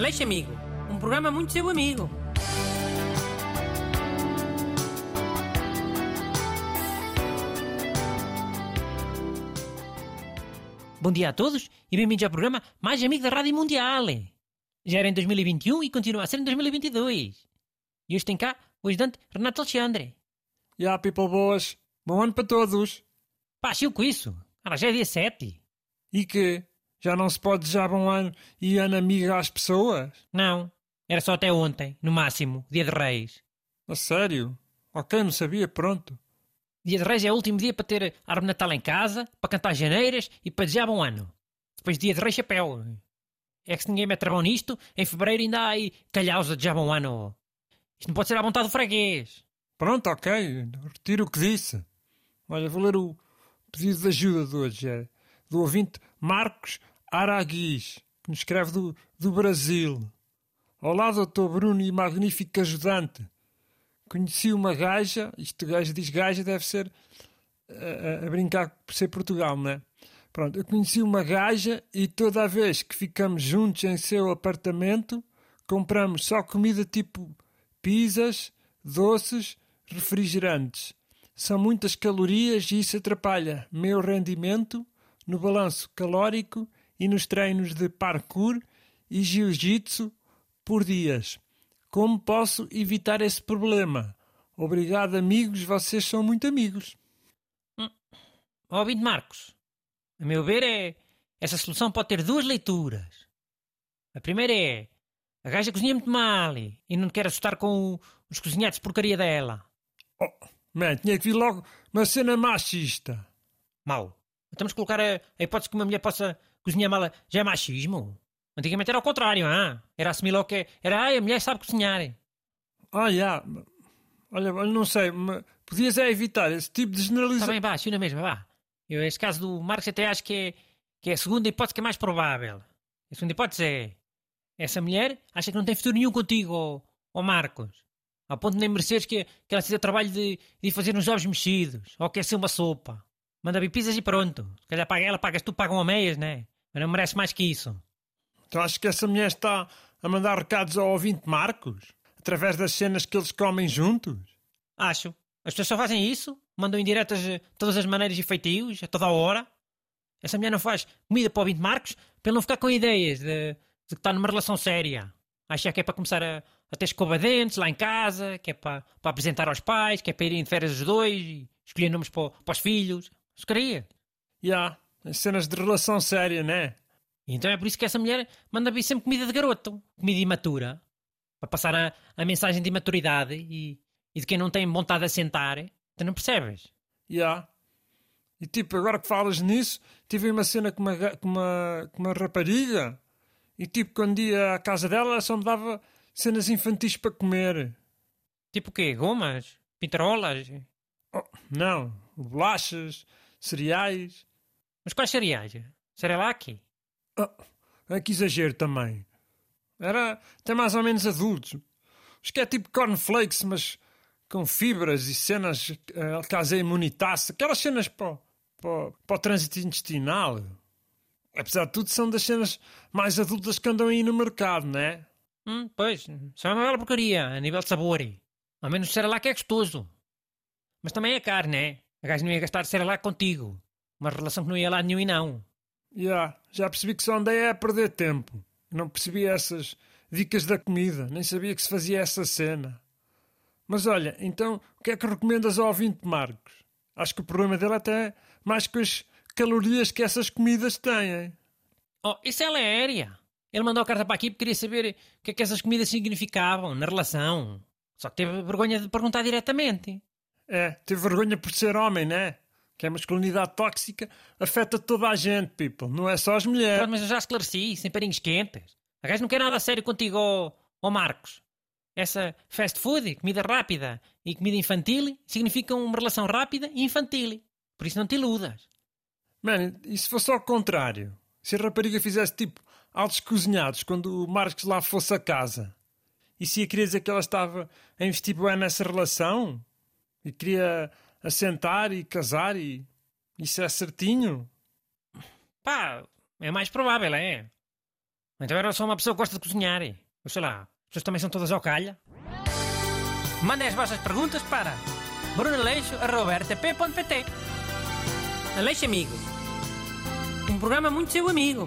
Aleixo Amigo, um programa muito seu amigo. Bom dia a todos e bem-vindos ao programa mais amigo da Rádio Mundial. Já era em 2021 e continua a ser em 2022. E hoje tem cá o ajudante Renato Alexandre. E yeah, people boas, bom ano para todos. Pá, chiu com isso. Agora já é dia 7. E que? Já não se pode desejar bom ano e ano amigo às pessoas? Não, era só até ontem, no máximo, dia de Reis. A sério? Ok, não sabia, pronto. Dia de Reis é o último dia para ter árvore Natal em casa, para cantar janeiras e para desejar bom ano. Depois dia de Reis chapéu. É que se ninguém mete bom nisto, em fevereiro ainda há aí calhaus a desejar bom ano. Isto não pode ser à vontade do freguês. Pronto, ok, retiro o que disse. Olha, vou ler o pedido de ajuda de hoje. É do ouvinte Marcos Araguis, que nos escreve do, do Brasil. Olá, doutor Bruno e magnífico ajudante. Conheci uma gaja, isto gaja diz gaja, deve ser a, a, brincar por ser Portugal, não é? Pronto, eu conheci uma gaja e toda a vez que ficamos juntos em seu apartamento, compramos só comida tipo pizzas, doces, refrigerantes. São muitas calorias e isso atrapalha meu rendimento no balanço calórico e nos treinos de parkour e jiu-jitsu por dias. Como posso evitar esse problema? Obrigado, amigos, vocês são muito amigos. Hum. Ouvinte Marcos, a meu ver, é essa solução pode ter duas leituras. A primeira é a gaja cozinha muito mal e não quer assustar com os cozinhados de porcaria dela. Oh, man, tinha que vir logo uma cena machista. Mau. Temos que colocar a, a hipótese que uma mulher possa cozinhar mal já é machismo. Antigamente era ao contrário, ah? era assumir logo que era ai, a mulher sabe cozinhar. Ah, já. Yeah. Olha, não sei, podias é evitar esse tipo de generalização. Está bem, vá, na mesma, vá. Eu, esse caso do Marcos até acho que é, que é a segunda hipótese que é mais provável. A segunda hipótese é essa mulher acha que não tem futuro nenhum contigo, ou Marcos. Ao ponto de nem mereceres que, que ela se dê o trabalho de, de fazer uns ovos mexidos, ou quer ser uma sopa. Manda vir pizzas e pronto. Se calhar paga ela, pagas tu, pagam a meias, né? Mas não merece mais que isso. Então acho que essa mulher está a mandar recados ao ouvinte Marcos? Através das cenas que eles comem juntos? Acho. As pessoas só fazem isso, mandam indiretas de todas as maneiras e feitios, a toda a hora. Essa mulher não faz comida para o ouvinte Marcos para ele não ficar com ideias de, de que está numa relação séria. Acha que é para começar a, a ter escova-dentes lá em casa, que é para, para apresentar aos pais, que é para irem de férias os dois e escolher nomes para, para os filhos. Queria. Já, yeah, cenas de relação séria, né? Então é por isso que essa mulher manda vir sempre comida de garoto, comida imatura, para passar a, a mensagem de imaturidade e, e de quem não tem vontade de sentar. Tu não percebes? Já. Yeah. E tipo, agora que falas nisso, tive uma cena com uma, com uma, com uma rapariga e tipo, quando ia à casa dela, ela só me dava cenas infantis para comer. Tipo o quê? Gomas? Pintarolas? Oh, não, bolachas, cereais. Mas quais cereais? Cerelac? Oh, é que exagero também. Era até mais ou menos adultos. Acho que é tipo cornflakes, mas com fibras e cenas uh, casa imunitasse, aquelas cenas para, para, para o trânsito intestinal. Apesar de tudo, são das cenas mais adultas que andam aí no mercado, não é? Hum, pois, são uma bela porcaria a nível de sabor. Ao menos o que é gostoso. Mas também é caro, né? A gajo não ia gastar lá contigo. Uma relação que não ia lá nenhum e não. Já, yeah, já percebi que só andei a perder tempo. Não percebi essas dicas da comida, nem sabia que se fazia essa cena. Mas olha, então, o que é que recomendas ao ouvinte Marcos? Acho que o problema dele até é mais com as calorias que essas comidas têm. Oh, isso ela é aérea. Ele mandou a carta para aqui porque queria saber o que é que essas comidas significavam na relação. Só que teve vergonha de perguntar diretamente. É, teve vergonha por ser homem, né? Que a masculinidade tóxica afeta toda a gente, people. Não é só as mulheres. Pronto, mas eu já esclareci, sem parinhos quentes. A gajo não quer nada a sério contigo, ó, ó Marcos. Essa fast food, comida rápida e comida infantil significam uma relação rápida e infantil. Por isso não te iludas. Mano, e se fosse ao contrário? Se a rapariga fizesse tipo altos cozinhados quando o Marcos lá fosse a casa? E se ia querer dizer que ela estava a investir bem nessa relação? E queria assentar e casar e isso é certinho? Pá, é mais provável, é. Então era só uma pessoa que gosta de cozinhar. Ou sei lá, as pessoas também são todas ao calha. Mandem as vossas perguntas para brunaleixo.rtp.pt Aleixo Amigo. Um programa muito seu amigo.